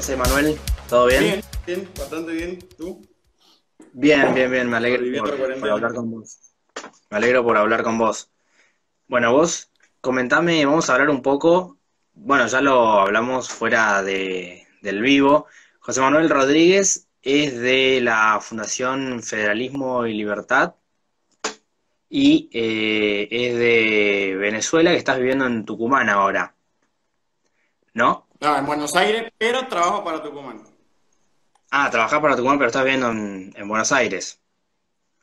José Manuel? ¿Todo bien? Bien, bien, bastante bien. ¿Tú? Bien, bien, bien, me alegro por hablar con vos. Me alegro por hablar con vos. Bueno, vos, comentame, vamos a hablar un poco, bueno, ya lo hablamos fuera de, del vivo. José Manuel Rodríguez es de la Fundación Federalismo y Libertad y eh, es de Venezuela, que estás viviendo en Tucumán ahora, ¿no? No, en Buenos Aires, pero trabajo para Tucumán. Ah, trabajás para Tucumán, pero estás viviendo en, en Buenos Aires.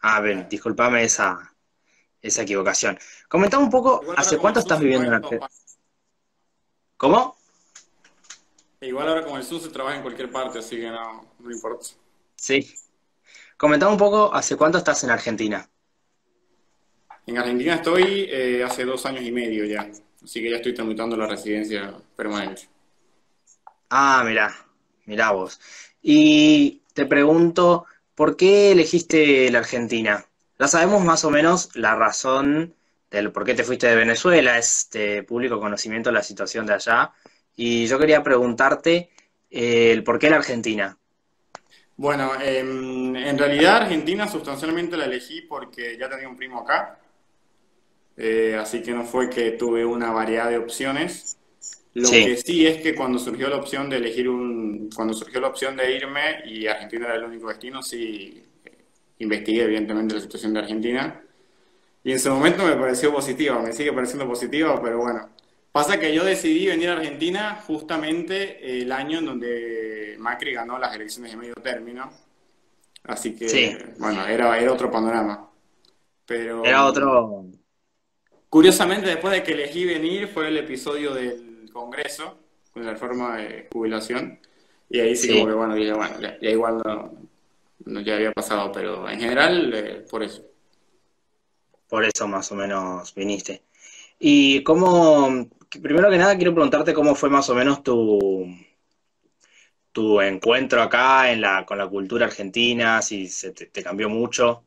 Ah, bien, discúlpame esa, esa equivocación. Comentame un poco, Igual ¿hace cuánto estás viviendo en Argentina? ¿Cómo? Igual ahora como el Zoom se trabaja en cualquier parte, así que no, no importa. Sí. Comentame un poco, ¿hace cuánto estás en Argentina? En Argentina estoy eh, hace dos años y medio ya, así que ya estoy tramitando la residencia permanente. Ah, mirá, mirá vos. Y te pregunto, ¿por qué elegiste la Argentina? Ya sabemos más o menos la razón del por qué te fuiste de Venezuela, es de público conocimiento la situación de allá. Y yo quería preguntarte eh, el por qué la Argentina. Bueno, em, en realidad Argentina sustancialmente la elegí porque ya tenía un primo acá, eh, así que no fue que tuve una variedad de opciones. Lo Sí, que sí es que cuando surgió la opción de elegir un, cuando surgió la opción de irme y Argentina era el único destino, sí eh, investigué evidentemente la situación de Argentina. Y en su momento me pareció positiva, me sigue pareciendo positiva, pero bueno, pasa que yo decidí venir a Argentina justamente el año en donde Macri ganó las elecciones de medio término, así sí, que bueno, era, era otro panorama, era pero otro. Curiosamente, después de que elegí venir, fue el episodio del Congreso, con la reforma de jubilación, y ahí sí como que, bueno, ya, ya igual no, no ya había pasado, pero en general, eh, por eso. por eso más o menos viniste. Y cómo, primero que nada quiero preguntarte cómo fue más o menos tu, tu encuentro acá en la, con la cultura argentina, si se te, te cambió mucho,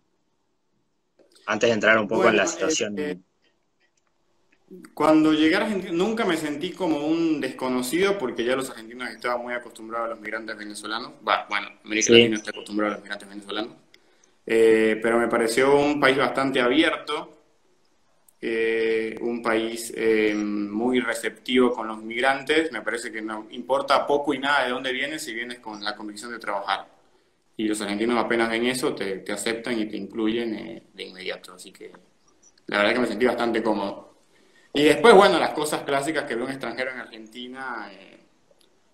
antes de entrar un poco en la eh, situación. Cuando llegué a Argentina, nunca me sentí como un desconocido, porque ya los argentinos estaban muy acostumbrados a los migrantes venezolanos. Va, bueno, América Latina Sí, está acostumbrada a los migrantes venezolanos. Eh, pero me pareció un país bastante abierto, eh, un país eh, muy receptivo con los migrantes. Me parece que no importa poco y nada de dónde vienes si vienes con la convicción de trabajar. Y los argentinos apenas ven eso, te, te aceptan y te incluyen eh, de inmediato. Así que la verdad que me sentí bastante cómodo. Y después, bueno, las cosas clásicas que ve un extranjero en Argentina, eh,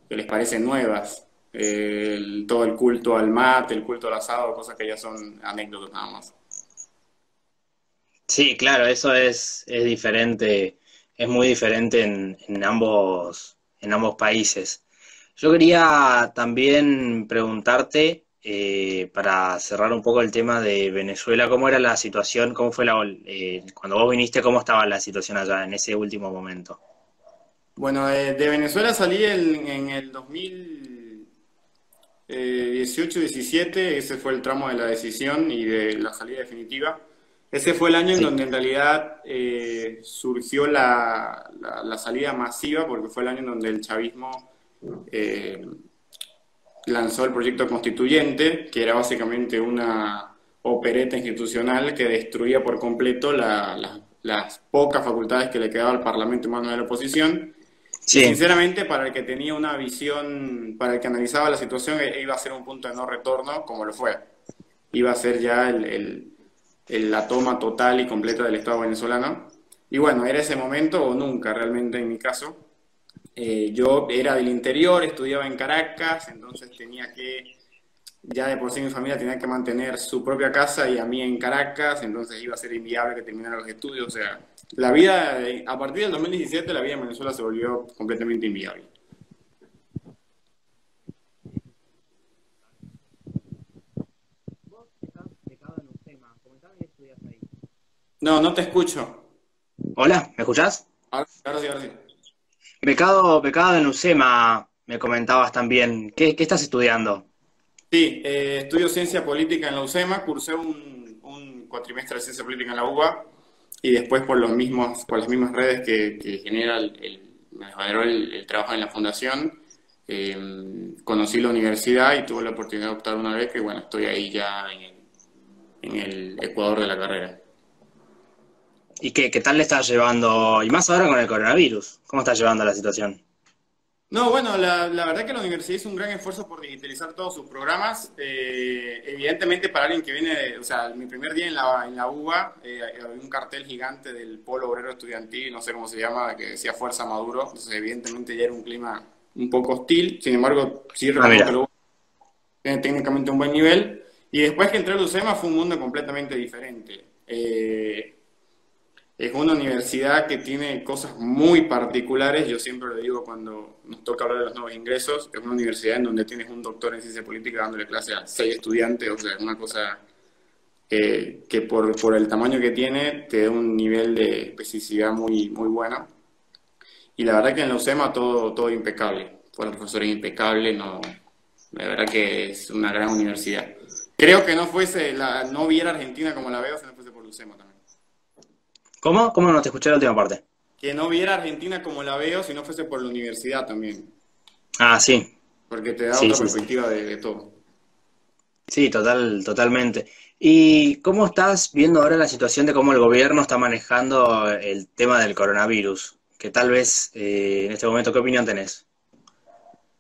que les parecen nuevas. Eh, todo el culto al mate, el culto al asado, cosas que ya son anécdotas nada más. sí, claro, eso es, es diferente, es muy diferente en, en ambos, en ambos países. Yo quería también preguntarte, eh, para cerrar un poco el tema de Venezuela, ¿cómo era la situación? ¿Cómo fue la, eh, cuando vos viniste, cómo estaba la situación allá en ese último momento? Bueno, de, de Venezuela salí en, en el 2018-17, ese fue el tramo de la decisión y de la salida definitiva. Ese fue el año en donde en realidad eh, surgió la, la- la salida masiva, porque fue el año en donde el chavismo eh, lanzó el proyecto constituyente, que era básicamente una opereta institucional que destruía por completo la- la- las pocas facultades que le quedaba al Parlamento en manos de la oposición. Y sí, sinceramente, para el que tenía una visión, para el que analizaba la situación, eh, iba a ser un punto de no retorno, como lo fue. Iba a ser ya el- el- el- la toma total y completa del Estado venezolano. Y bueno, era ese momento o nunca, realmente en mi caso. Eh, yo era del interior, estudiaba en Caracas, entonces tenía que, ya de por sí mi familia tenía que mantener su propia casa y a mí en Caracas, entonces iba a ser inviable que terminara los estudios. O sea, la vida, eh, a partir del 2017, la vida en Venezuela se volvió completamente inviable. Vos estás becado en UCEMA, comentame qué estudias ahí. No, no te escucho. Hola, ¿me escuchás? Ahora sí, ahora sí. Becado, becado en UCEMA, me comentabas también. ¿Qué, estás estudiando? Sí, eh, estudio ciencia política en la UCEMA, cursé un, cuatrimestre de ciencia política en la UBA y después por los mismos, por las mismas redes que, genera el, me generó el, trabajo en la fundación, eh, conocí la universidad y tuve la oportunidad de optar una vez que, bueno, estoy ahí ya en el Ecuador de la carrera. ¿Y qué, qué tal le estás llevando? Y más ahora con el coronavirus. ¿Cómo estás llevando la situación? No, bueno, la, la, verdad que la universidad hizo un gran esfuerzo por digitalizar todos sus programas. Eh, evidentemente, para alguien que viene, o sea, mi primer día en la, en la UBA, eh, había un cartel gigante del Polo Obrero Estudiantil, no sé cómo se llama, que decía Fuerza Maduro. Entonces, evidentemente, ya era un clima un poco hostil. Sin embargo, sí ah, lo tiene técnicamente un buen nivel. Y después que entré a Lucema fue un mundo completamente diferente. Eh, es una universidad que tiene cosas muy particulares, yo siempre lo digo cuando nos toca hablar de los nuevos ingresos, es una universidad en donde tienes un doctor en ciencia política dándole clase a seis estudiantes, o sea, es una cosa que, que por, por, el tamaño que tiene te da un nivel de especificidad muy, muy bueno. Y la verdad que en la UCEMA todo, todo impecable, fueron profesores impecables, no, la verdad que es una gran universidad. Creo que no fuese, la, no viera Argentina como la veo si no fuese por UCEMA también. ¿Cómo? ¿Cómo no te escuché la última parte? Que no viera Argentina como la veo si no fuese por la universidad también. Ah, sí. Porque te da otra perspectiva De, todo. Sí, total, totalmente. ¿Y cómo estás viendo ahora la situación de cómo el gobierno está manejando el tema del coronavirus? Que tal vez eh, en este momento, ¿qué opinión tenés?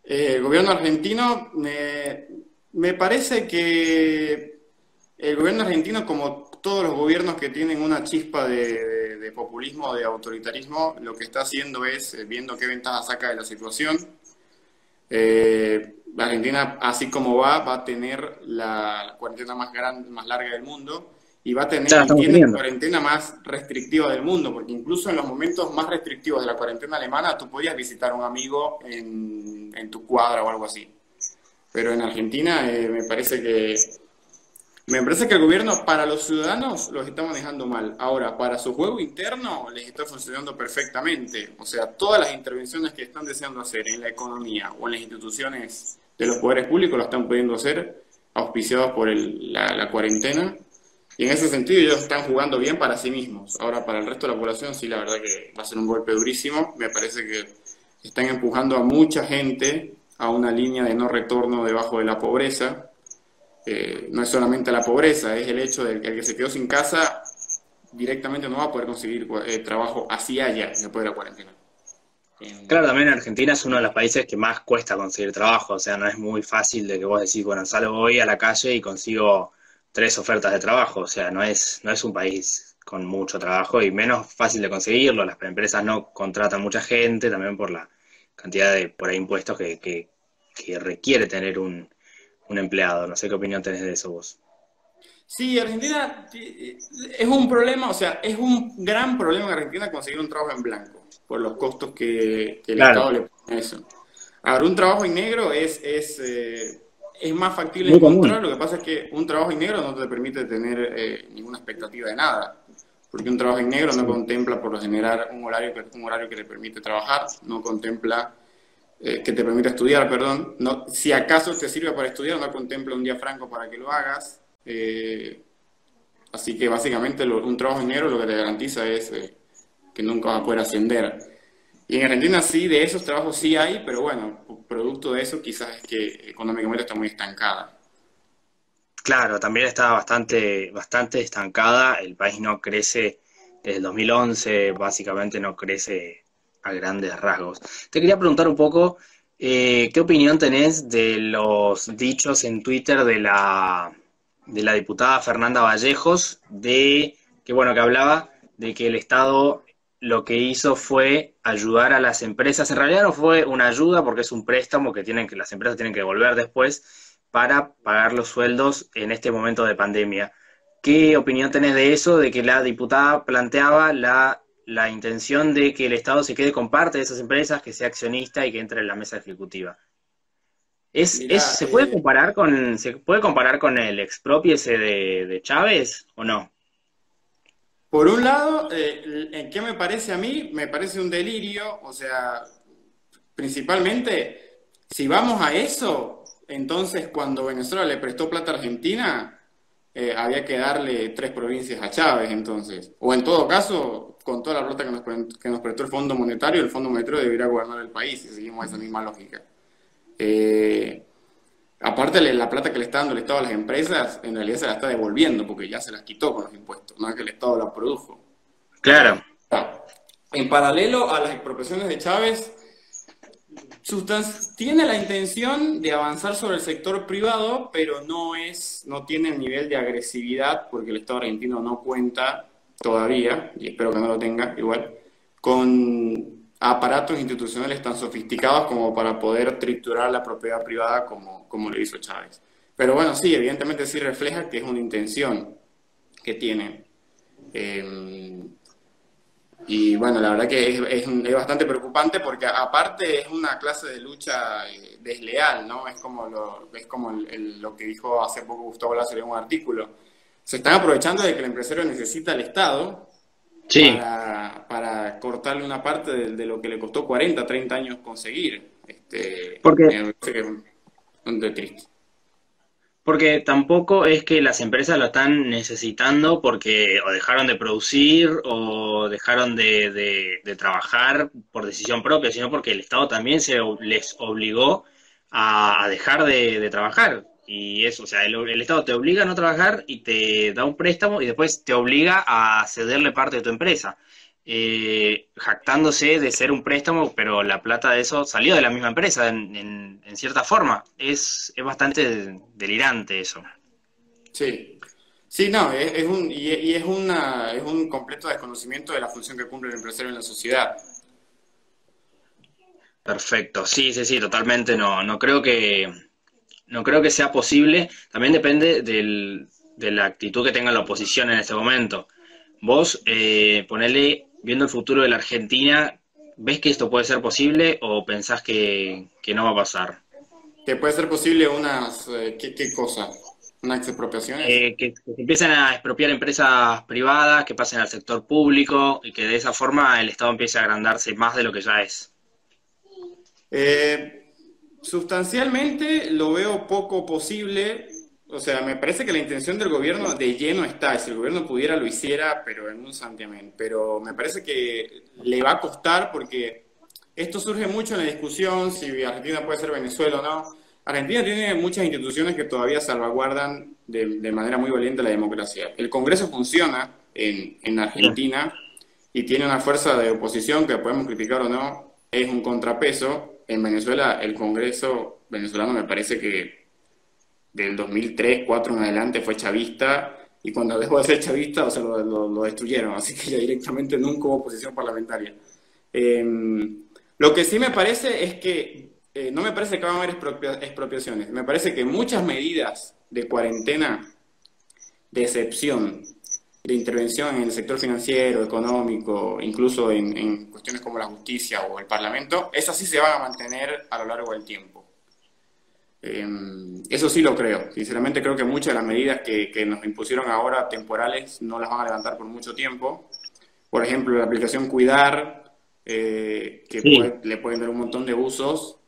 Eh, el gobierno argentino, me, me parece que el gobierno argentino, como todos los gobiernos que tienen una chispa de, populismo, de autoritarismo, lo que está haciendo es eh, viendo qué ventaja saca de la situación. Eh, la Argentina, así como va, va a tener la cuarentena más grande, más larga del mundo y va a tener la cuarentena más restrictiva del mundo, porque incluso en los momentos más restrictivos de la cuarentena alemana tú podías visitar a un amigo en, tu cuadra o algo así. Pero en Argentina eh, me parece que me parece que el gobierno para los ciudadanos los está manejando mal. Ahora, para su juego interno les está funcionando perfectamente. O sea, todas las intervenciones que están deseando hacer en la economía o en las instituciones de los poderes públicos lo están pudiendo hacer auspiciados por la, cuarentena. Y en ese sentido ellos están jugando bien para sí mismos. Ahora, para el resto de la población sí, la verdad que va a ser un golpe durísimo. Me parece que están empujando a mucha gente a una línea de no retorno debajo de la pobreza eh, no es solamente la pobreza, es el hecho de que el que se quedó sin casa directamente no va a poder conseguir eh, trabajo así allá después de la cuarentena. Claro, también Argentina es uno de los países que más cuesta conseguir trabajo, o sea, no es muy fácil de que vos decís, bueno, salgo hoy a la calle y consigo tres ofertas de trabajo, o sea, no es, no es un país con mucho trabajo y menos fácil de conseguirlo, las empresas no contratan mucha gente, también por la cantidad de por ahí impuestos que, que requiere tener un, un empleado. No sé qué opinión tenés de eso vos. Sí, Argentina es un problema, o sea, es un gran problema en Argentina conseguir un trabajo en blanco, por los costos que, el Estado le pone a eso. Ahora, un trabajo en negro es, es, eh, es más factible encontrar, lo que pasa es que un trabajo en negro no te permite tener eh, ninguna expectativa de nada, porque un trabajo en negro no contempla por lo general un horario, un horario que te permite trabajar, no contempla eh, que te permite estudiar, perdón, no, si acaso te sirve para estudiar, no contempla un día franco para que lo hagas. Eh, así que básicamente un trabajo en negro lo que te garantiza es eh, que nunca vas a poder ascender. Y en Argentina sí, de esos trabajos sí hay, pero bueno, producto de eso quizás es que económicamente está muy estancada. Claro, también está bastante, bastante estancada, el país no crece desde el 2011, básicamente no crece a grandes rasgos. Te quería preguntar un poco, eh, ¿qué opinión tenés de los dichos en Twitter de la, de la diputada Fernanda Vallejos, de que bueno, que hablaba de que el Estado lo que hizo fue ayudar a las empresas. En realidad no fue una ayuda porque es un préstamo que tienen que las empresas tienen que devolver después para pagar los sueldos en este momento de pandemia. ¿Qué opinión tenés de eso, de que la diputada planteaba la la intención de que el Estado se quede con parte de esas empresas, que sea accionista y que entre en la mesa ejecutiva. ¿Es, ¿Se puede eh, comparar con se puede comparar con el expropiese de, de Chávez o no? Por un lado, eh, ¿qué me parece a mí? Me parece un delirio, o sea, principalmente, si vamos a eso, entonces cuando Venezuela le prestó plata a Argentina, eh, había que darle tres provincias a Chávez, entonces. O en todo caso, con toda la plata que nos, que nos prestó el Fondo Monetario, el Fondo Monetario debería gobernar el país si seguimos esa misma lógica. Eh, aparte la plata que le está dando el Estado a las empresas, en realidad se la está devolviendo porque ya se las quitó con los impuestos, no es que el Estado la produjo. Claro. En paralelo a las expropiaciones de Chávez, tiene la intención de avanzar sobre el sector privado, pero no es, no tiene el nivel de agresividad, porque el Estado argentino no cuenta todavía, y espero que no lo tenga igual, con aparatos institucionales tan sofisticados como para poder triturar la propiedad privada como, como lo hizo Chávez. Pero bueno, sí, evidentemente sí refleja que es una intención que tiene. Eh, y bueno, la verdad que es, es, bastante preocupante porque aparte es una clase de lucha eh, desleal, ¿no? Es como lo, es como lo que dijo hace poco Gustavo Lázaro en un artículo. Se están aprovechando de que el empresario necesita al Estado para, para, cortarle una parte de, lo que le costó 40, 30 años conseguir. Este, porque... Me parece que es triste. Porque tampoco es que las empresas lo están necesitando porque o dejaron de producir o dejaron de, trabajar por decisión propia, sino porque el Estado también se les obligó a, dejar de, trabajar. Y eso, o sea, el, el, Estado te obliga a no trabajar y te da un préstamo y después te obliga a cederle parte de tu empresa eh, jactándose de ser un préstamo, pero la plata de eso salió de la misma empresa, en, cierta forma. Es, es, bastante delirante eso. Sí, sí, no, es, un, y, es, una, es un completo desconocimiento de la función que cumple el empresario en la sociedad. Perfecto, sí, sí, sí, totalmente no, no creo que no creo que sea posible, también depende del, de la actitud que tenga la oposición en este momento. Vos, eh, ponele viendo el futuro de la Argentina, ¿ves que esto puede ser posible o pensás que, no va a pasar? ¿Que puede ser posible unas... Eh, ¿qué, cosa? ¿Unas expropiaciones? Eh, que, se empiecen a expropiar empresas privadas, que pasen al sector público y que de esa forma el Estado empiece a agrandarse más de lo que ya es. Eh, sustancialmente lo veo poco posible o sea, me parece que la intención del gobierno de lleno está, si el gobierno pudiera lo hiciera, pero en un santiamén. Pero me parece que le va a costar porque esto surge mucho en la discusión si Argentina puede ser Venezuela o no. Argentina tiene muchas instituciones que todavía salvaguardan de, manera muy valiente la democracia. El Congreso funciona en, en Argentina y tiene una fuerza de oposición que podemos criticar o no, es un contrapeso. En Venezuela el Congreso venezolano me parece que del 2003, 2004 en adelante fue chavista y cuando dejó de ser chavista, o sea, lo, destruyeron, así que ya directamente nunca hubo oposición parlamentaria. Em, lo que sí me parece es que, eh, no me parece que van a haber expropiaciones, me parece que muchas medidas de cuarentena, de excepción, de intervención en el sector financiero, económico, incluso en cuestiones como la justicia o el Parlamento, esas sí se van a mantener a lo largo del tiempo. Em, eso sí lo creo. Sinceramente creo que muchas de las medidas que, nos impusieron ahora temporales no las van a levantar por mucho tiempo. Por ejemplo, la aplicación Cuidar, eh, que le pueden dar un montón de usos.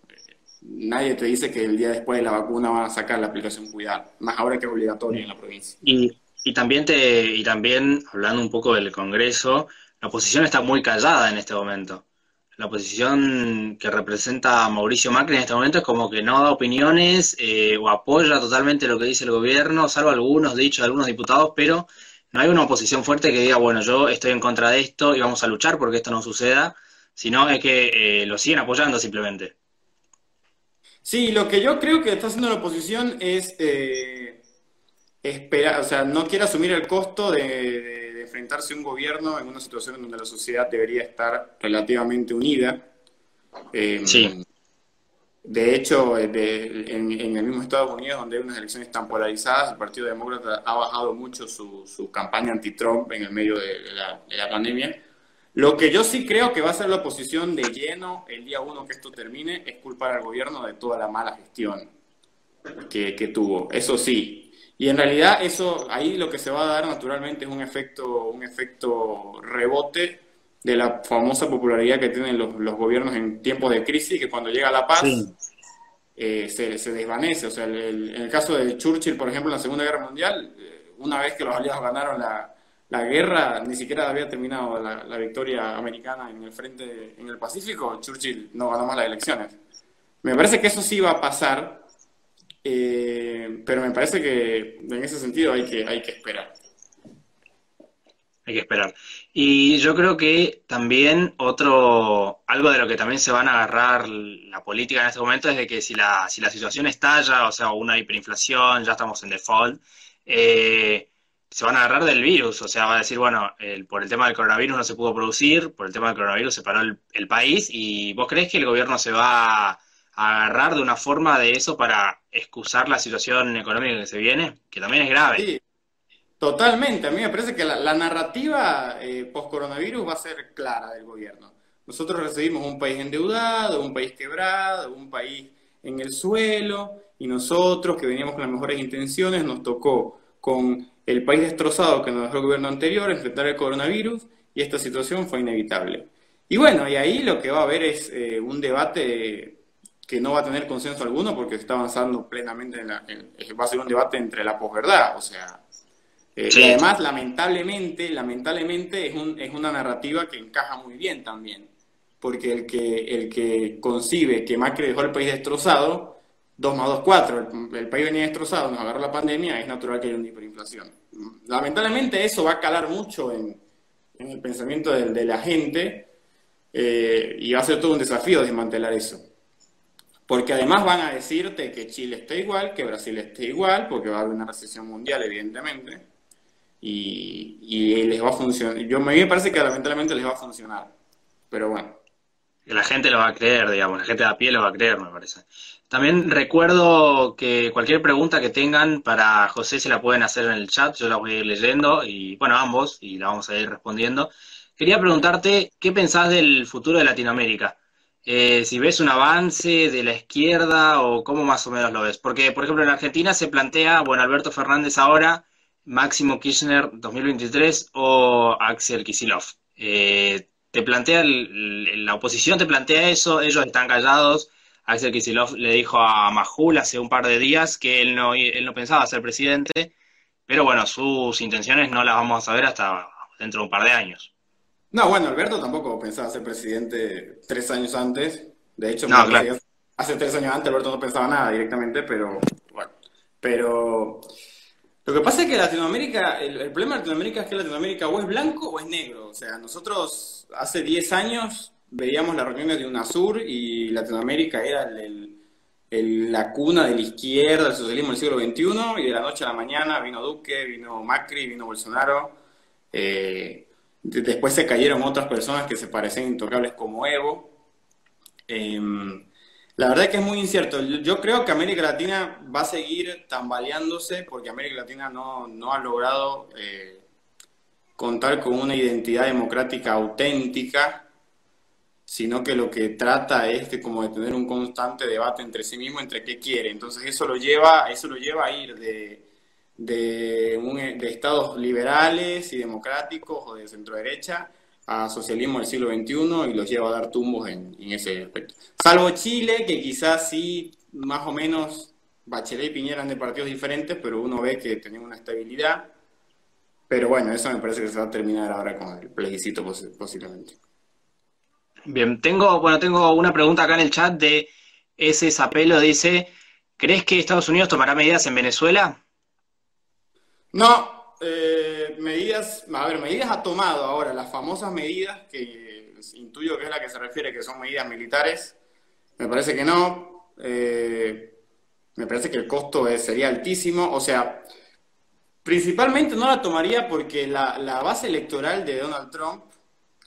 Nadie te dice que el día después de la vacuna van a sacar la aplicación Cuidar, más ahora que es obligatoria en la provincia. Y, y, también te, y también, hablando un poco del Congreso, la oposición está muy callada en este momento la posición que representa Mauricio Macri en este momento es como que no da opiniones eh, o apoya totalmente lo que dice el gobierno, salvo algunos dichos de algunos diputados, pero no hay una oposición fuerte que diga, bueno, yo estoy en contra de esto y vamos a luchar porque esto no suceda, sino es que eh, lo siguen apoyando simplemente. Sí, lo que yo creo que está haciendo la oposición es eh, esperar, o sea, no quiere asumir el costo de enfrentarse a un gobierno en una situación en donde la sociedad debería estar relativamente unida. Em, sí. De hecho, en, el mismo Estados Unidos, donde hay unas elecciones tan polarizadas, el Partido Demócrata ha bajado mucho su, campaña anti-Trump en el medio de la, pandemia. Lo que yo sí creo que va a ser la oposición de lleno el día uno que esto termine es culpar al gobierno de toda la mala gestión que, que tuvo. Eso sí, y en realidad eso, ahí lo que se va a dar naturalmente es un efecto, un efecto rebote de la famosa popularidad que tienen los, los gobiernos en tiempos de crisis, que cuando llega la paz eh, se, se, desvanece. O sea, el, en el caso de Churchill, por ejemplo, en la Segunda Guerra Mundial, eh, una vez que los aliados ganaron la, la guerra, ni siquiera había terminado la, la, victoria americana en el frente, en el Pacífico, Churchill no ganó más las elecciones. Me parece que eso sí va a pasar, eh, pero me parece que en ese sentido hay que, hay que esperar. Hay que esperar. Y yo creo que también otro, algo de lo que también se van a agarrar la política en este momento es de que si la, si la situación estalla, o sea, una hiperinflación, ya estamos en default, eh, se van a agarrar del virus, o sea, va a decir, bueno, por el tema del coronavirus no se pudo producir, por el tema del coronavirus se paró el, país, y vos crees que el gobierno se va a agarrar de una forma de eso para excusar la situación económica que se viene, que también es grave. Sí, totalmente, a mí me parece que la, narrativa eh, post-coronavirus va a ser clara del gobierno. Nosotros recibimos un país endeudado, un país quebrado, un país en el suelo, y nosotros que veníamos con las mejores intenciones nos tocó con el país destrozado que nos dejó el gobierno anterior, enfrentar el coronavirus, y esta situación fue inevitable. Y bueno, y ahí lo que va a haber es eh, un debate que no va a tener consenso alguno porque está avanzando plenamente en la, va a ser un debate entre la posverdad, o sea, eh, y además lamentablemente, lamentablemente es, un, es una narrativa que encaja muy bien también, porque el que, el que concibe que Macri dejó el país destrozado 2 más 2, 4, el, país venía destrozado, nos agarró la pandemia, es natural que haya una hiperinflación. Lamentablemente eso va a calar mucho en, el pensamiento de, la gente eh, y va a ser todo un desafío desmantelar eso. Porque además van a decirte que Chile está igual, que Brasil está igual, porque va a haber una recesión mundial, evidentemente, y, les va a funcionar. Yo, a me parece que lamentablemente les va a funcionar, pero bueno. La gente lo va a creer, digamos, la gente de a pie lo va a creer, me parece. También recuerdo que cualquier pregunta que tengan para José se la pueden hacer en el chat, yo la voy a ir leyendo, y bueno, ambos, y la vamos a ir respondiendo. Quería preguntarte, ¿qué pensás del futuro de Latinoamérica? Eh, si ves un avance de la izquierda o cómo más o menos lo ves. Porque, por ejemplo, en Argentina se plantea, bueno, Alberto Fernández ahora, Máximo Kirchner 2023 o Axel Kisilov. Eh, te plantea, la oposición te plantea eso, ellos están callados Axel Kicillof le dijo a Majul hace un par de días que él no, él no pensaba ser presidente, pero bueno, sus intenciones no las vamos a saber hasta dentro de un par de años. No, bueno, Alberto tampoco pensaba ser presidente tres años antes. De hecho, hace tres años antes Alberto no pensaba nada directamente, pero bueno. Pero lo que pasa es que Latinoamérica, el, el problema de Latinoamérica es que Latinoamérica o es blanco o es negro. O sea, nosotros hace 10 años veíamos las reuniones de UNASUR y Latinoamérica era la cuna de la izquierda, del socialismo del siglo XXI, y de la noche a la mañana vino Duque, vino Macri, vino Bolsonaro. Eh, después se cayeron otras personas que se parecían intocables como Evo. Em, la verdad es que es muy incierto. Yo creo que América Latina va a seguir tambaleándose porque América Latina no, ha logrado eh, contar con una identidad democrática auténtica sino que lo que trata es como de tener un constante debate entre sí mismo, entre qué quiere. Entonces eso lo lleva, eso lo lleva a ir de, de, estados liberales y democráticos o de centro derecha a socialismo del siglo XXI y los lleva a dar tumbos en, ese aspecto. Salvo Chile, que quizás sí, más o menos, Bachelet y Piñera eran de partidos diferentes, pero uno ve que tenían una estabilidad. Pero bueno, eso me parece que se va a terminar ahora con el plebiscito posiblemente. Bien, tengo, bueno, tengo una pregunta acá en el chat de ese Zapelo, dice, ¿crees que Estados Unidos tomará medidas en Venezuela? No, eh, medidas, a ver, medidas ha tomado ahora, las famosas medidas que intuyo que es la que se refiere, que son medidas militares, me parece que no, eh, me parece que el costo sería altísimo, o sea, principalmente no la tomaría porque la, la base electoral de Donald Trump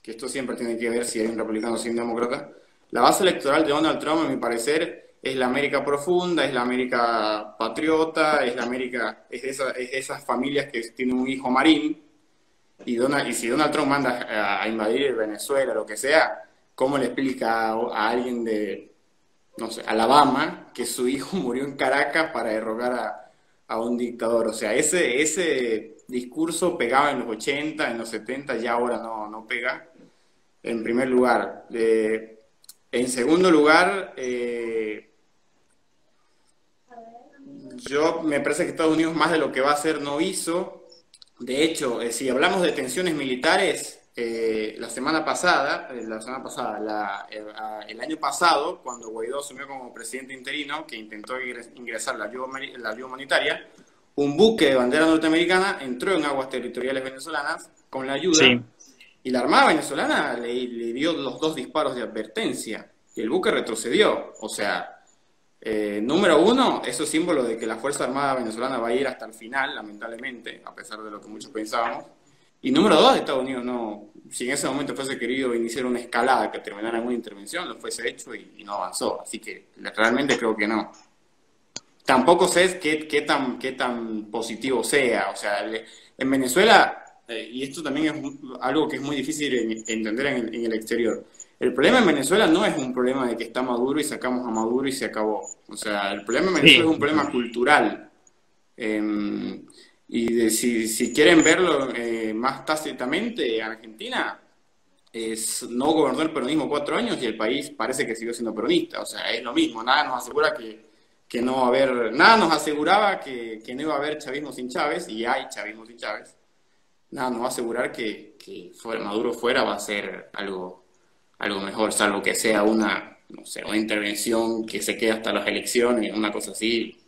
que esto siempre tiene que ver si hay un republicano o si hay un demócrata, la base electoral de Donald Trump, a mi parecer, es la América profunda, es la América patriota, es la América, es, esas familias que tienen un hijo marín, y, Donald, y si Donald Trump manda a, invadir Venezuela, lo que sea, ¿cómo le explica a, alguien de, no sé, Alabama, que su hijo murió en Caracas para derrocar a, a un dictador? O sea, ese, ese discurso pegaba en los 80, en los 70, ya ahora no, no pega en primer lugar. en segundo lugar, eh, yo me parece que Estados Unidos más de lo que va a hacer no hizo. De hecho, eh, si hablamos de tensiones militares, eh, la semana pasada, eh, la semana pasada, el, año pasado, cuando Guaidó asumió como presidente interino, que intentó ingresar la ayuda, la ayuda humanitaria, un buque de bandera norteamericana entró en aguas territoriales venezolanas con la ayuda y la Armada venezolana le, dio los dos disparos de advertencia y el buque retrocedió. O sea, eh, número uno, eso es símbolo de que la Fuerza Armada venezolana va a ir hasta el final, lamentablemente, a pesar de lo que muchos pensábamos. Y número dos, Estados Unidos no, si en ese momento fuese querido iniciar una escalada que terminara en una intervención, lo fuese hecho y, no avanzó. Así que realmente creo que no. Tampoco sé qué, qué, tan, qué tan positivo sea. O sea, en Venezuela eh, y esto también es algo que es muy difícil entender en el, exterior. El problema en Venezuela no es un problema de que está Maduro y sacamos a Maduro y se acabó. O sea, el problema en Venezuela es un problema cultural. Em, y de, si, si, quieren verlo eh, más tácitamente, Argentina es, no gobernó el peronismo cuatro años y el país parece que siguió siendo peronista. O sea, es lo mismo. Nada nos asegura que, que no va a haber, nada nos aseguraba que, que no iba a haber chavismo sin Chávez y hay chavismo sin Chávez nada nos va a asegurar que, que fuera, Maduro fuera va a ser algo, algo mejor, salvo que sea una, no sé, una intervención que se quede hasta las elecciones, una cosa así,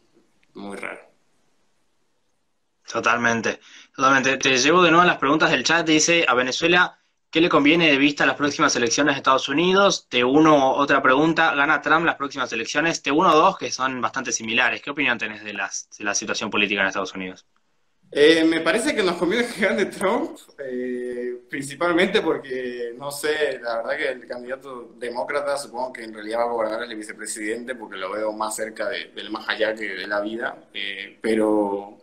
muy raro. Totalmente, totalmente. Te llevo de nuevo a las preguntas del chat. Dice, a Venezuela, ¿qué le conviene de vista a las próximas elecciones de Estados Unidos? Te uno otra pregunta, ¿gana Trump las próximas elecciones? Te uno dos que son bastante similares. ¿Qué opinión tenés de, las, de la situación política en Estados Unidos? Eh, me parece que nos conviene que gane Trump, eh, principalmente porque, no sé, la verdad que el candidato demócrata supongo que en realidad va a gobernar el vicepresidente porque lo veo más cerca del más allá que de la vida, eh, pero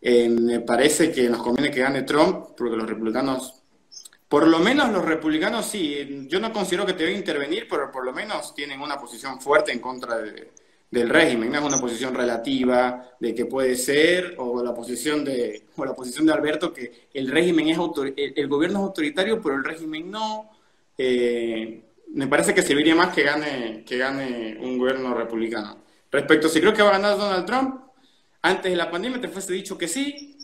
me parece que nos conviene que gane Trump porque los republicanos, por lo menos los republicanos sí, yo no considero que deben intervenir, pero por lo menos tienen una posición fuerte en contra de del régimen, es una posición relativa de que puede ser, o la posición de, o la posición de Alberto que el régimen es autor, el, gobierno es autoritario, pero el régimen no. Eh, me parece que serviría más que gane, que gane un gobierno republicano. Respecto a si creo que va a ganar Donald Trump, antes de la pandemia te fuese dicho que sí,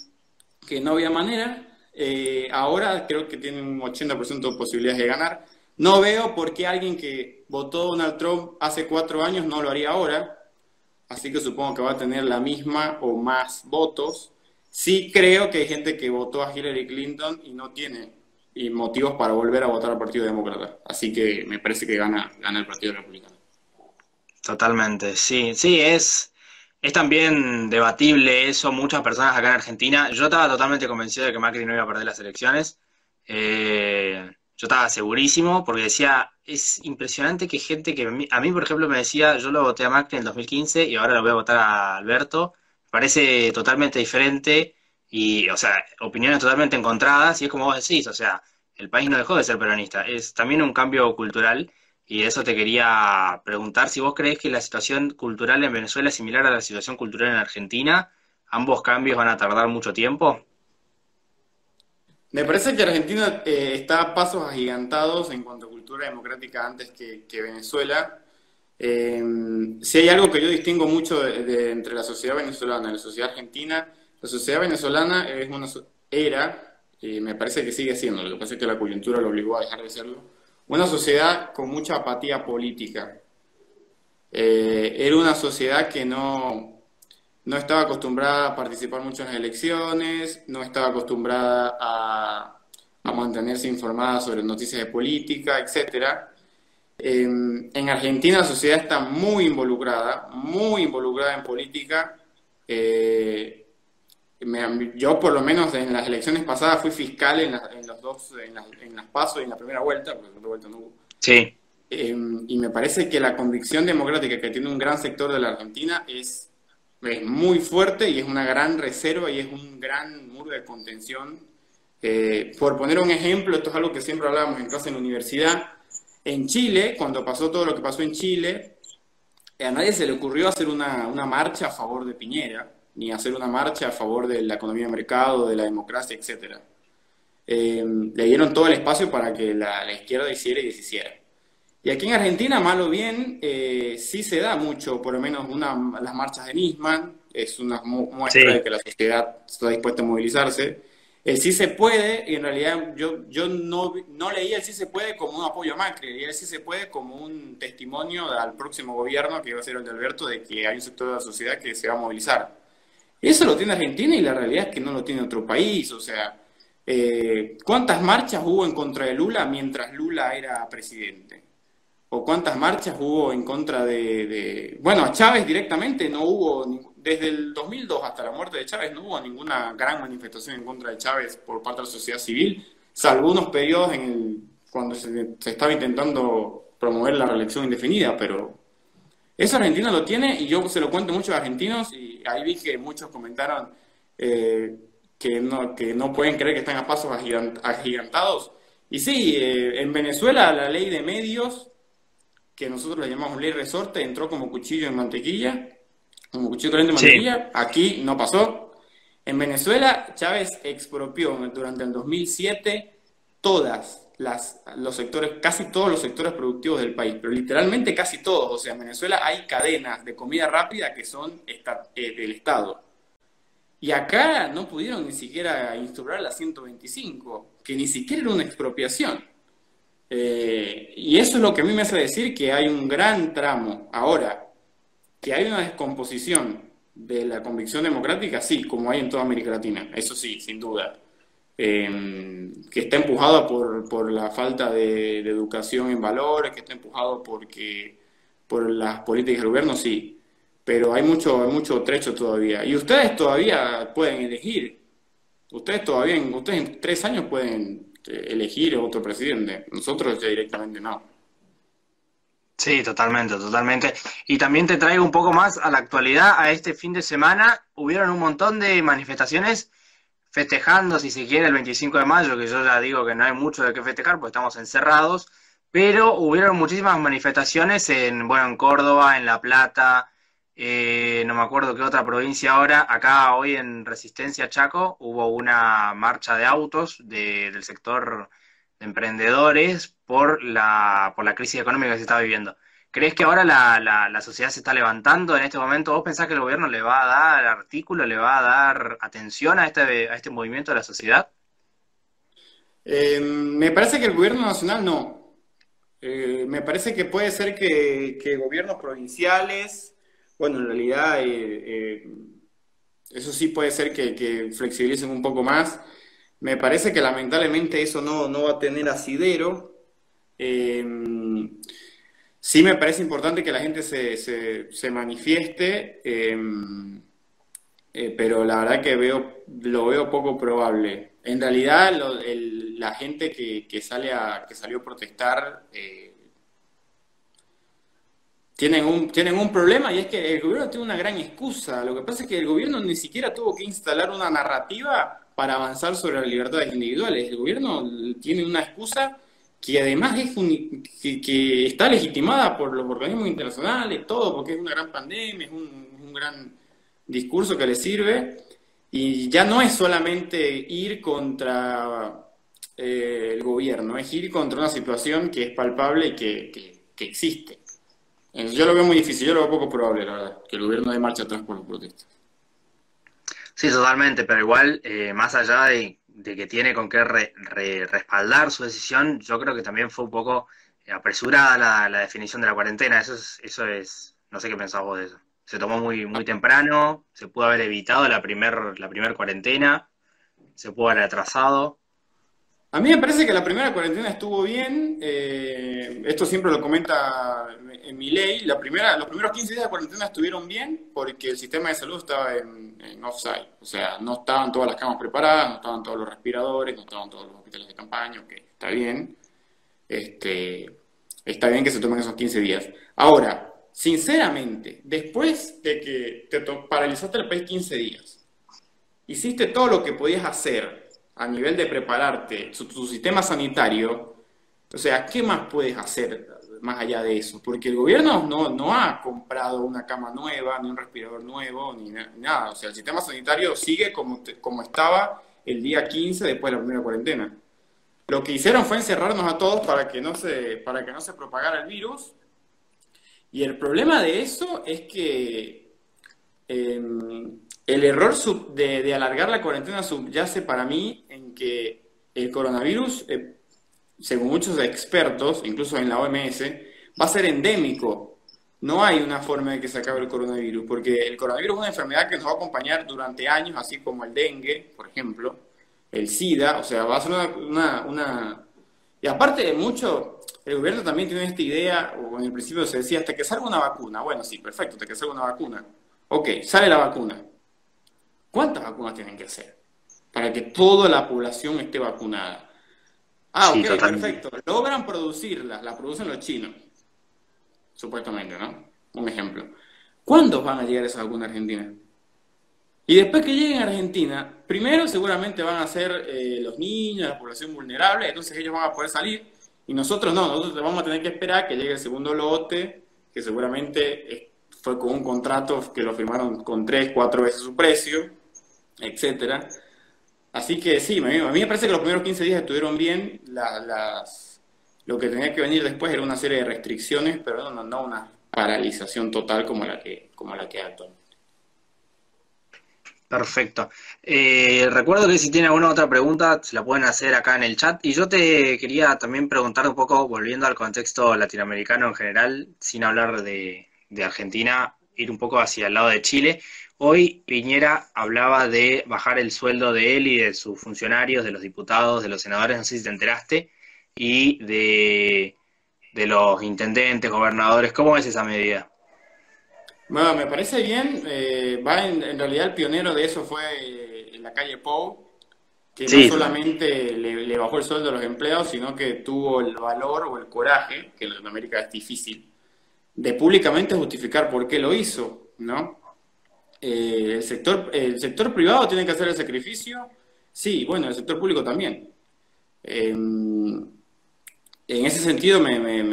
que no había manera. Eh, ahora creo que tiene un 80% de posibilidades de ganar. No veo por qué alguien que votó Donald Trump hace cuatro años no lo haría ahora así que supongo que va a tener la misma o más votos. Sí creo que hay gente que votó a Hillary Clinton y no tiene motivos para volver a votar al Partido Demócrata. Así que me parece que gana, gana el Partido Republicano. Totalmente, sí, sí, es, es también debatible eso. Muchas personas acá en Argentina, yo estaba totalmente convencido de que Macri no iba a perder las elecciones. Eh, yo estaba segurísimo porque decía, es impresionante que gente que a mí, por ejemplo, me decía, yo lo voté a Macri en el 2015 y ahora lo voy a votar a Alberto, parece totalmente diferente y, o sea, opiniones totalmente encontradas y es como vos decís, o sea, el país no dejó de ser peronista, es también un cambio cultural y eso te quería preguntar si vos crees que la situación cultural en Venezuela es similar a la situación cultural en Argentina, ambos cambios van a tardar mucho tiempo. Me parece que Argentina eh, está a pasos agigantados en cuanto a cultura democrática antes que, Venezuela. Eh, si hay algo que yo distingo mucho entre la sociedad venezolana y la sociedad argentina, la sociedad venezolana es una, era, y me parece que sigue siendo, lo que pasa es que la coyuntura lo obligó a dejar de serlo, una sociedad con mucha apatía política. Eh, era una sociedad que no, no estaba acostumbrada a participar mucho en las elecciones, no estaba acostumbrada a, mantenerse informada sobre noticias de política, etc. en Argentina la sociedad está muy involucrada, muy involucrada en política. Eh, yo por lo menos en las elecciones pasadas fui fiscal en, los dos, en, las pasos y en la primera vuelta, porque la segunda vuelta no hubo. Sí. Em, y me parece que la convicción democrática que tiene un gran sector de la Argentina es es muy fuerte y es una gran reserva y es un gran muro de contención. Eh, por poner un ejemplo, esto es algo que siempre hablábamos en clase en la universidad, en Chile, cuando pasó todo lo que pasó en Chile, a nadie se le ocurrió hacer una, una marcha a favor de Piñera, ni hacer una marcha a favor de la economía de mercado, de la democracia, etc. Eh, le dieron todo el espacio para que la, la izquierda hiciera y deshiciera. Y aquí en Argentina, mal o bien, eh, sí se da mucho, por lo menos una, las marchas de Nisman, es una muestra de que la sociedad está dispuesta a movilizarse. el sí se puede, y en realidad yo, yo no, no leía el sí se puede como un apoyo a Macri, leía el sí se puede como un testimonio al próximo gobierno, que iba a ser el de Alberto, de que hay un sector de la sociedad que se va a movilizar. Eso lo tiene Argentina y la realidad es que no lo tiene otro país, o sea, eh, ¿cuántas marchas hubo en contra de Lula mientras Lula era presidente? ¿O cuántas marchas hubo en contra de, de... Bueno, a Chávez directamente no hubo desde el 2002 hasta la muerte de Chávez no hubo ninguna gran manifestación en contra de Chávez por parte de la sociedad civil, salvo unos periodos en el, cuando se, estaba intentando promover la reelección indefinida, pero eso Argentina lo tiene y yo se lo cuento a muchos argentinos y ahí vi que muchos comentaron eh, que, no, que no pueden creer que están a pasos agigantados. Y sí, eh, en Venezuela la ley de medios, que nosotros la llamamos ley resorte, entró como cuchillo en mantequilla como cuchillo caliente de mantequilla. Aquí no pasó. En Venezuela, Chávez expropió durante el 2007 todas las, los sectores, casi todos los sectores productivos del país, pero literalmente casi todos. O sea, en Venezuela hay cadenas de comida rápida que son eh, del Estado. Y acá no pudieron ni siquiera instaurar la 125, que ni siquiera era una expropiación. Eh, y eso es lo que a mí me hace decir que hay un gran tramo. Ahora, que hay una descomposición de la convicción democrática, sí, como hay en toda América Latina, eso sí, sin duda. Em, que está empujada por, por la falta de, educación en valores, que está empujado porque, por las políticas del gobierno, sí. Pero hay mucho, hay mucho trecho todavía. Y ustedes todavía pueden elegir. Ustedes todavía, ustedes en tres años pueden elegir otro presidente. Nosotros ya directamente no. Sí, totalmente, totalmente. Y también te traigo un poco más a la actualidad, a este fin de semana. Hubieron un montón de manifestaciones festejando, si se quiere, el 25 de mayo, que yo ya digo que no hay mucho de qué festejar porque estamos encerrados, pero hubieron muchísimas manifestaciones en, bueno, en Córdoba, en La Plata, eh, no me acuerdo qué otra provincia ahora. Acá hoy en Resistencia Chaco hubo una marcha de autos del sector de emprendedores por la, por la crisis económica que se está viviendo. ¿Crees que ahora la, la, sociedad se está levantando en este momento? ¿Vos pensás que el gobierno le va a dar artículo, le va a dar atención a este, a este movimiento de la sociedad? Eh, me parece que el gobierno nacional no. Eh, me parece que puede ser que, gobiernos provinciales, bueno, en realidad eh, eso sí puede ser que, que flexibilicen un poco más. Me parece que lamentablemente eso no, va a tener asidero. Eh, sí me parece importante que la gente se, manifieste, eh, eh, pero la verdad que veo, lo veo poco probable. En realidad, la gente que, sale a, que salió a protestar tienen un, tienen un problema y es que el gobierno tiene una gran excusa. Lo que pasa es que el gobierno ni siquiera tuvo que instalar una narrativa para avanzar sobre las libertades individuales. El gobierno tiene una excusa que además es que, está legitimada por los organismos internacionales, todo, porque es una gran pandemia, es un, gran discurso que le sirve, y ya no es solamente ir contra eh, el gobierno, es ir contra una situación que es palpable y que, existe. Yo lo veo muy difícil, yo lo veo poco probable, la verdad, que el gobierno dé marcha atrás por las protestas. Sí, totalmente, pero igual, eh, más allá de, que tiene con qué respaldar su decisión, yo creo que también fue un poco apresurada la, definición de la cuarentena. Eso es, eso es, no sé qué pensás vos de eso. Se tomó muy, muy temprano, se pudo haber evitado la primer, la primer cuarentena, se pudo haber atrasado. A mí me parece que la primera cuarentena estuvo bien. Eh, esto siempre lo comenta en mi ley. La primera, los primeros 15 días de cuarentena estuvieron bien porque el sistema de salud estaba en, offside. O sea, no estaban todas las camas preparadas, no estaban todos los respiradores, no estaban todos los hospitales de campaña. Ok, está bien. Este, está bien que se tomen esos 15 días. Ahora, sinceramente, después de que te paralizaste el país 15 días, hiciste todo lo que podías hacer a nivel de prepararte tu, sistema sanitario, o sea, ¿qué más puedes hacer más allá de eso? Porque el gobierno no, no ha comprado una cama nueva, ni un respirador nuevo, ni nada. O sea, el sistema sanitario sigue como, como estaba el día 15 después de la primera cuarentena. Lo que hicieron fue encerrarnos a todos para que no se, para que no se propagara el virus. Y el problema de eso es que em, el error de, alargar la cuarentena subyace para mí que el coronavirus, eh, según muchos expertos, incluso en la OMS, va a ser endémico. No hay una forma de que se acabe el coronavirus, porque el coronavirus es una enfermedad que nos va a acompañar durante años, así como el dengue, por ejemplo, el SIDA, o sea, va a ser una... una, Y aparte de mucho, el gobierno también tiene esta idea, o en el principio se decía, hasta que salga una vacuna. Bueno, sí, perfecto, hasta que salga una vacuna. Ok, sale la vacuna. ¿Cuántas vacunas tienen que hacer para que toda la población esté vacunada? Ah, ok, perfecto. Logran producirla, la producen los chinos, supuestamente, ¿no? Un ejemplo. ¿Cuántos van a llegar esas vacunas a Argentina? Y después que lleguen a Argentina, primero seguramente van a ser eh, los niños, la población vulnerable, entonces ellos van a poder salir y nosotros no, nosotros vamos a tener que esperar que llegue el segundo lote, que seguramente fue con un contrato que lo firmaron con tres, cuatro veces su precio, etcétera. Así que sí, a mí, me parece que los primeros 15 días estuvieron bien. lo que tenía que venir después era una serie de restricciones, pero no, no una paralización total como la que, como la que hay actualmente. Perfecto. Eh, recuerdo que si tiene alguna otra pregunta, se la pueden hacer acá en el chat. Y yo te quería también preguntar un poco, volviendo al contexto latinoamericano en general, sin hablar de Argentina, ir un poco hacia el lado de Chile. Hoy Piñera hablaba de bajar el sueldo de él y de sus funcionarios, de los diputados, de los senadores, no sé si te enteraste, y de, los intendentes, gobernadores. ¿Cómo es esa medida? Bueno, me parece bien. Eh, va en, realidad el pionero de eso fue eh, en la calle Pou, que no solamente le, bajó el sueldo a los empleados, sino que tuvo el valor o el coraje, que en Latinoamérica es difícil, de públicamente justificar por qué lo hizo, ¿no? Eh, el, sector, el sector privado tiene que hacer el sacrificio, sí, bueno, el sector público también. Em, en ese sentido me, me,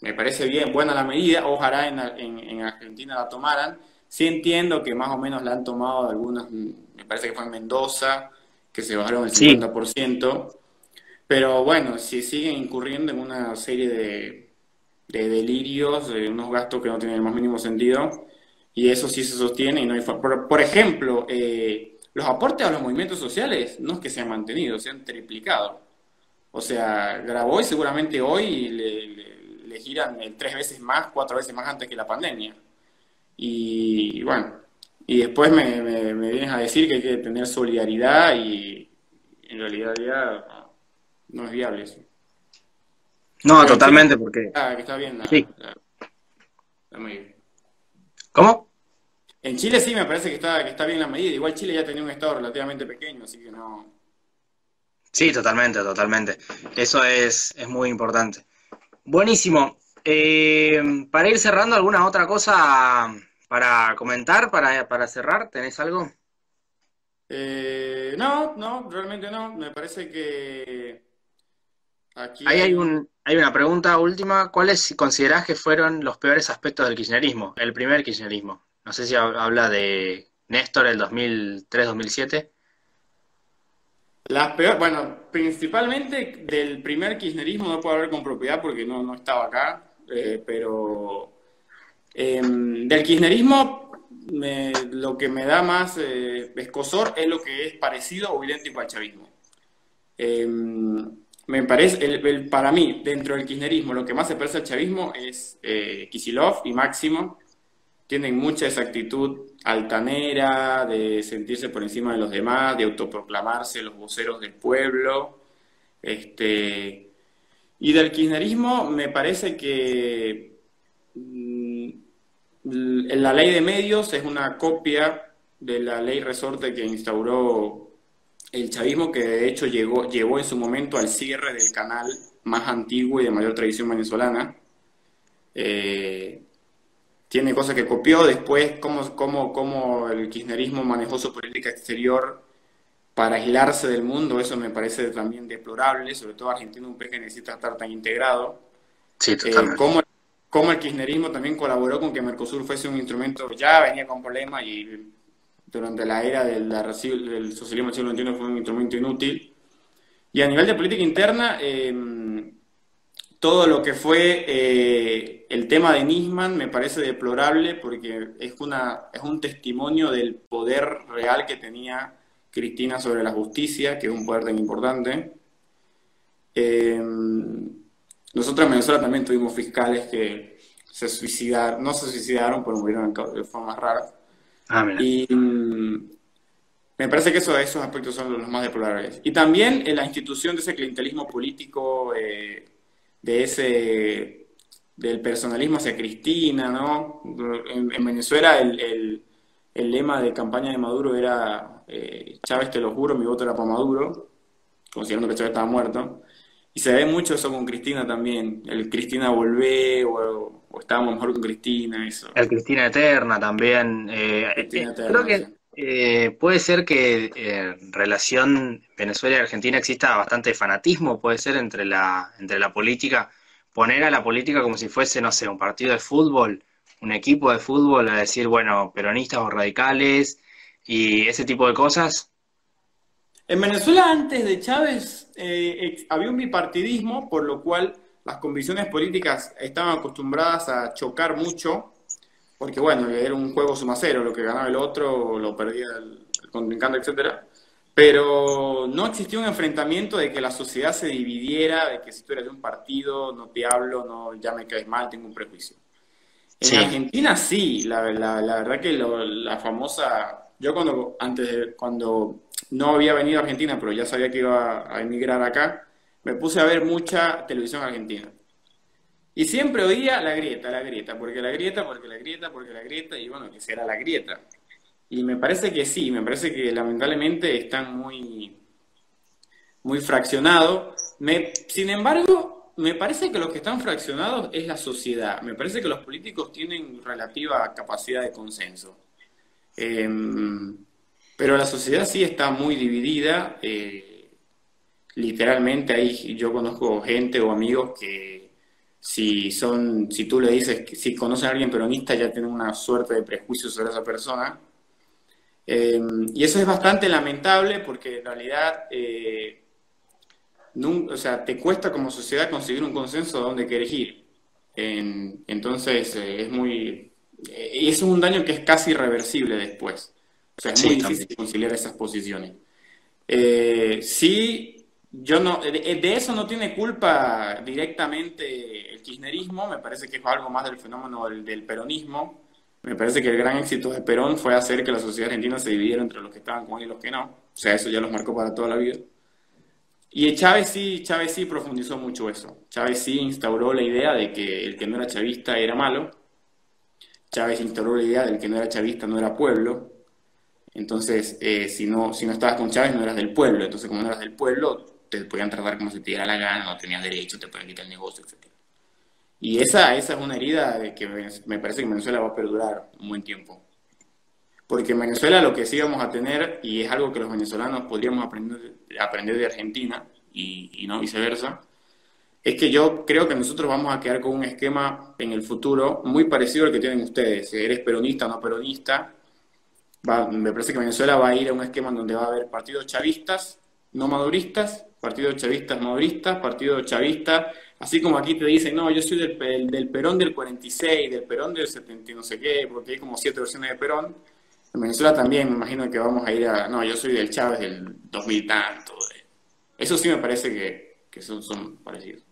me, parece bien, buena la medida, ojalá en, en, Argentina la tomaran. Sí entiendo que más o menos la han tomado algunas, me parece que fue en Mendoza, que se bajaron el 50%, pero bueno, si siguen incurriendo en una serie de, de delirios, de unos gastos que no tienen el más mínimo sentido, y eso sí se sostiene y no hay... Por, por ejemplo, eh, los aportes a los movimientos sociales no es que se han mantenido, se han triplicado. O sea, grabó y seguramente hoy le, le, giran tres veces más, cuatro veces más antes que la pandemia. Y, bueno, y después me, me, vienes a decir que hay que tener solidaridad y en realidad ya no es viable eso. No, totalmente, porque... Ah, que está bien sí. ¿Cómo? En Chile sí me parece que está, que está bien la medida. Igual Chile ya tenía un estado relativamente pequeño, así que no. Sí, totalmente, totalmente. Eso es, es muy importante. Buenísimo. Eh, para ir cerrando, ¿alguna otra cosa para comentar, para, para cerrar? ¿Tenés algo? Eh, no, no, realmente no. Me parece que aquí... Ahí hay, un, hay una pregunta última. ¿Cuáles considerás que fueron los peores aspectos del kirchnerismo? El primer kirchnerismo. No sé si habla de Néstor el 2003-2007. Las peores, bueno, principalmente del primer kirchnerismo no puedo hablar con propiedad porque no, no estaba acá, eh, pero em, del kirchnerismo lo que me da más eh, escosor es lo que es parecido o idéntico al chavismo. Me parece, el, para mí, dentro del kirchnerismo, lo que más se parece al chavismo es eh, Kisilov y Máximo. Tienen mucha esa actitud altanera, de sentirse por encima de los demás, de autoproclamarse los voceros del pueblo. Este, y del kirchnerismo me parece que mm, la ley de medios es una copia de la ley resorte que instauró el chavismo que de hecho llegó, llevó en su momento al cierre del canal más antiguo y de mayor tradición venezolana. Eh, tiene cosas que copió, después cómo, cómo, cómo el kirchnerismo manejó su política exterior para aislarse del mundo, eso me parece también deplorable, sobre todo Argentina, un país que necesita estar tan integrado. Sí, eh, totalmente. cómo, cómo, el kirchnerismo también colaboró con que Mercosur fuese un instrumento, ya venía con problemas y durante la era del, socialismo del siglo XXI fue un instrumento inútil. Y a nivel de política interna, em, todo lo que fue eh, el tema de Nisman me parece deplorable porque es, una, es un testimonio del poder real que tenía Cristina sobre la justicia, que es un poder tan importante. Eh, nosotros en Venezuela también tuvimos fiscales que se suicidaron, no se suicidaron, pero murieron de forma rara. Ah, y mm, me parece que esos, aspectos son los más deplorables. Y también en la institución de ese clientelismo político, eh, de ese, del personalismo hacia Cristina, ¿no? En, Venezuela el, el, lema de campaña de Maduro era eh, Chávez te lo juro, mi voto era para Maduro, considerando que Chávez estaba muerto. Y se ve mucho eso con Cristina también, el Cristina volvé o, estábamos mejor con Cristina, eso. El Cristina Eterna también. Eh, Cristina Eterna, creo que eh, puede ser que en eh, relación Venezuela y Argentina exista bastante fanatismo, puede ser entre la, entre la política, poner a la política como si fuese, no sé, un partido de fútbol, un equipo de fútbol, a decir, bueno, peronistas o radicales y ese tipo de cosas. En Venezuela antes de Chávez eh, había un bipartidismo, por lo cual las convicciones políticas estaban acostumbradas a chocar mucho porque bueno, era un juego suma cero, lo que ganaba el otro lo perdía el, contrincante, etcétera. Pero no existía un enfrentamiento de que la sociedad se dividiera, de que si tú eres de un partido, no te hablo, no, ya me caes mal, tengo un prejuicio. En Argentina sí, la, la, la verdad que la famosa, yo cuando, antes cuando no había venido a Argentina, pero ya sabía que iba a emigrar acá, me puse a ver mucha televisión argentina. Y siempre oía la grieta, la grieta, porque la grieta, porque la grieta, porque la grieta, y bueno, que será la grieta. Y me parece que sí, me parece que lamentablemente están muy, muy fraccionados. sin embargo, me parece que los que están fraccionados es la sociedad. Me parece que los políticos tienen relativa capacidad de consenso. Em, pero la sociedad sí está muy dividida. Eh, literalmente ahí yo conozco gente o amigos que si son, si tú le dices que si conocen a alguien peronista ya tienen una suerte de prejuicio sobre esa persona. Eh, y eso es bastante lamentable porque en realidad eh, o sea, te cuesta como sociedad conseguir un consenso de dónde quieres ir. entonces eh, es muy... y es un daño que es casi irreversible después. O sea, es muy difícil conciliar esas posiciones. sí, yo no, de, eso no tiene culpa directamente el kirchnerismo, me parece que es algo más del fenómeno del, peronismo. Me parece que el gran éxito de Perón fue hacer que la sociedad argentina se dividiera entre los que estaban con él y los que no. O sea, eso ya los marcó para toda la vida. Y Chávez sí, Chávez sí profundizó mucho eso. Chávez sí instauró la idea de que el que no era chavista era malo. Chávez instauró la idea de que no era chavista no era pueblo. Entonces, eh, si, no, si no estabas con Chávez no eras del pueblo. Entonces, como no eras del pueblo, te podían tratar como si te diera la gana, no tenías derecho, te podían quitar el negocio, etc. Y esa, esa es una herida que me parece que en Venezuela va a perdurar un buen tiempo. Porque en Venezuela lo que sí vamos a tener, y es algo que los venezolanos podríamos aprender, aprender de Argentina, y, y no viceversa, es que yo creo que nosotros vamos a quedar con un esquema en el futuro muy parecido al que tienen ustedes. Si eres peronista o no peronista, me parece que Venezuela va a ir a un esquema donde va a haber partidos chavistas, no maduristas, partido chavista madurista, partido chavista, así como aquí te dicen, no, yo soy del, del Perón del 46, del Perón del 70 no sé qué, porque hay como siete versiones de Perón. En Venezuela también me imagino que vamos a ir a, no, yo soy del Chávez del 2000 tanto. Eso sí me parece que, que son, son parecidos.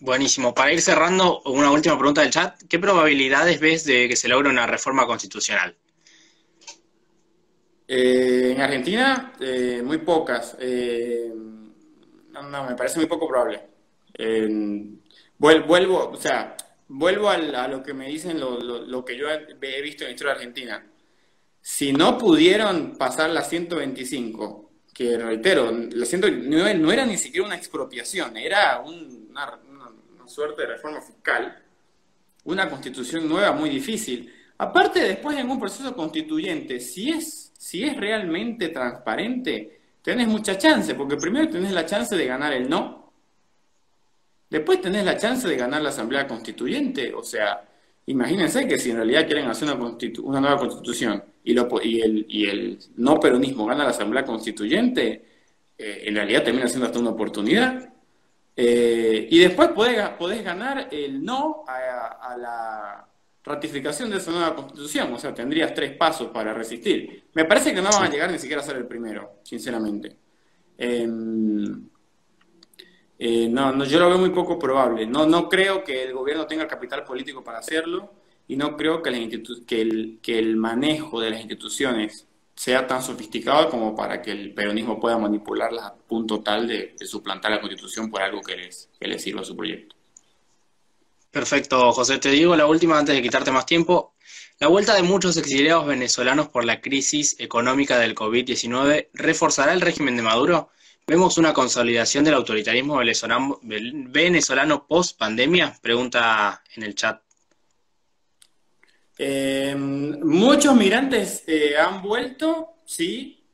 Buenísimo. Para ir cerrando, una última pregunta del chat. ¿Qué probabilidades ves de que se logre una reforma constitucional? Eh, en Argentina, eh, muy pocas. Eh, no, me parece muy poco probable. vuelvo, o sea, vuelvo a, lo que me dicen, lo, que yo he, visto en la historia de Argentina. Si no pudieron pasar la 125, que reitero, la 109 no era ni siquiera una expropiación, era una, una suerte de reforma fiscal, una constitución nueva muy difícil. Aparte, después en un proceso constituyente, si es, si es realmente transparente, tenés mucha chance, porque primero tenés la chance de ganar el no, después tenés la chance de ganar la Asamblea Constituyente, o sea, imagínense que si en realidad quieren hacer una, una nueva constitución y, el, no peronismo gana la Asamblea Constituyente, eh, en realidad termina siendo hasta una oportunidad. Eh, y después podés, ganar el no a, la, ratificación de esa nueva constitución, o sea, tendrías tres pasos para resistir. Me parece que no van a llegar ni siquiera a ser el primero, sinceramente. Em, eh, no, no, yo lo veo muy poco probable. No, no creo que el gobierno tenga el capital político para hacerlo y no creo que, que, el, que el manejo de las instituciones sea tan sofisticado como para que el peronismo pueda manipularlas a punto tal de, suplantar la constitución por algo que les, que les sirva a su proyecto. Perfecto, José. Te digo la última antes de quitarte más tiempo. La vuelta de muchos exiliados venezolanos por la crisis económica del COVID-19 reforzará el régimen de Maduro. ¿Vemos una consolidación del autoritarismo venezolano, post pandemia? Pregunta en el chat. Eh, muchos migrantes eh, han vuelto, sí,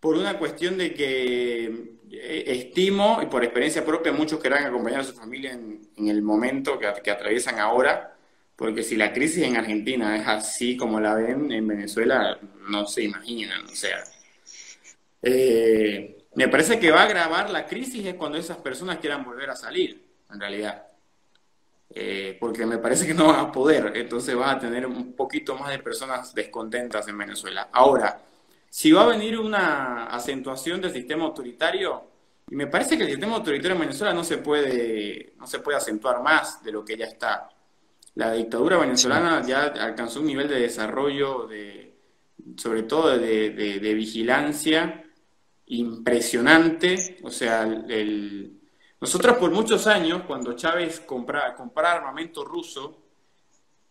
por una cuestión de que eh, estimo, y por experiencia propia, muchos querrán acompañar a su familia en, el momento que, atraviesan ahora, porque si la crisis en Argentina es así como la ven en Venezuela, no se imaginan, o sea. Eh, me parece que va a agravar la crisis es cuando esas personas quieran volver a salir, en realidad. Eh, porque me parece que no van a poder, entonces vas a tener un poquito más de personas descontentas en Venezuela. Ahora, si va a venir una acentuación del sistema autoritario, y me parece que el sistema autoritario en Venezuela no se puede, no se puede acentuar más de lo que ya está. La dictadura venezolana ya alcanzó un nivel de desarrollo, de, sobre todo de, vigilancia, impresionante. O sea, el, nosotros por muchos años, cuando Chávez compraba, armamento ruso,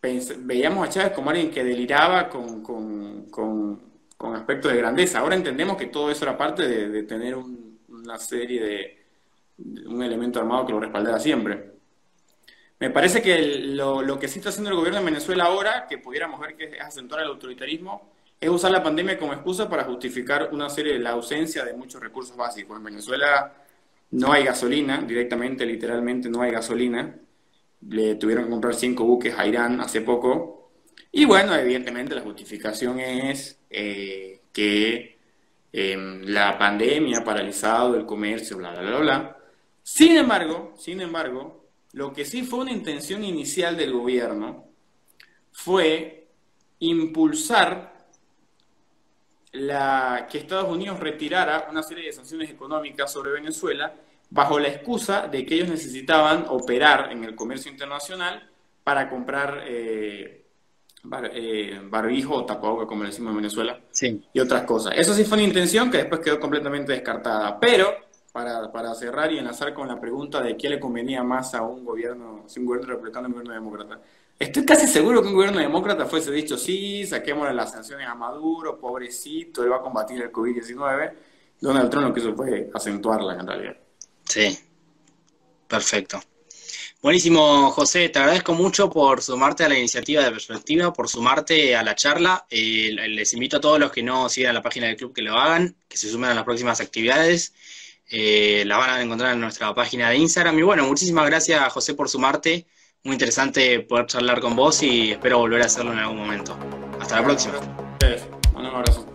veíamos a Chávez como alguien que deliraba con, con, aspectos de grandeza. Ahora entendemos que todo eso era parte de, tener una serie de, un elemento armado que lo respaldara siempre. Me parece que lo, que sí está haciendo el gobierno de Venezuela ahora, que pudiéramos ver que es acentuar el autoritarismo, es usar la pandemia como excusa para justificar una serie de la ausencia de muchos recursos básicos. En Venezuela no hay gasolina, directamente, literalmente no hay gasolina. Le tuvieron que comprar cinco buques a Irán hace poco y bueno, evidentemente la justificación es eh, que em, la pandemia ha paralizado el comercio, bla, bla, bla, bla. Sin embargo, sin embargo, lo que sí fue una intención inicial del gobierno fue impulsar la, que Estados Unidos retirara una serie de sanciones económicas sobre Venezuela bajo la excusa de que ellos necesitaban operar en el comercio internacional para comprar eh, eh, barbijo o tapabocas, como le decimos en Venezuela, y otras cosas. Eso sí fue una intención que después quedó completamente descartada. Pero, para, para cerrar y enlazar con la pregunta de qué le convenía más a un gobierno, si un gobierno republicano o un gobierno demócrata, estoy casi seguro que un gobierno demócrata fuese dicho, sí, saquemos las sanciones a Maduro, pobrecito, él va a combatir el COVID-19. Donald Trump lo que hizo fue acentuarla en realidad. Sí, perfecto. Buenísimo, José. Te agradezco mucho por sumarte a la iniciativa de Perspectiva, por sumarte a la charla. Eh, les invito a todos los que no sigan la página del club que lo hagan, que se sumen a las próximas actividades. Eh, la van a encontrar en nuestra página de Instagram. Y bueno, muchísimas gracias, José, por sumarte. Muy interesante poder charlar con vos y espero volver a hacerlo en algún momento. Hasta la próxima. Un abrazo.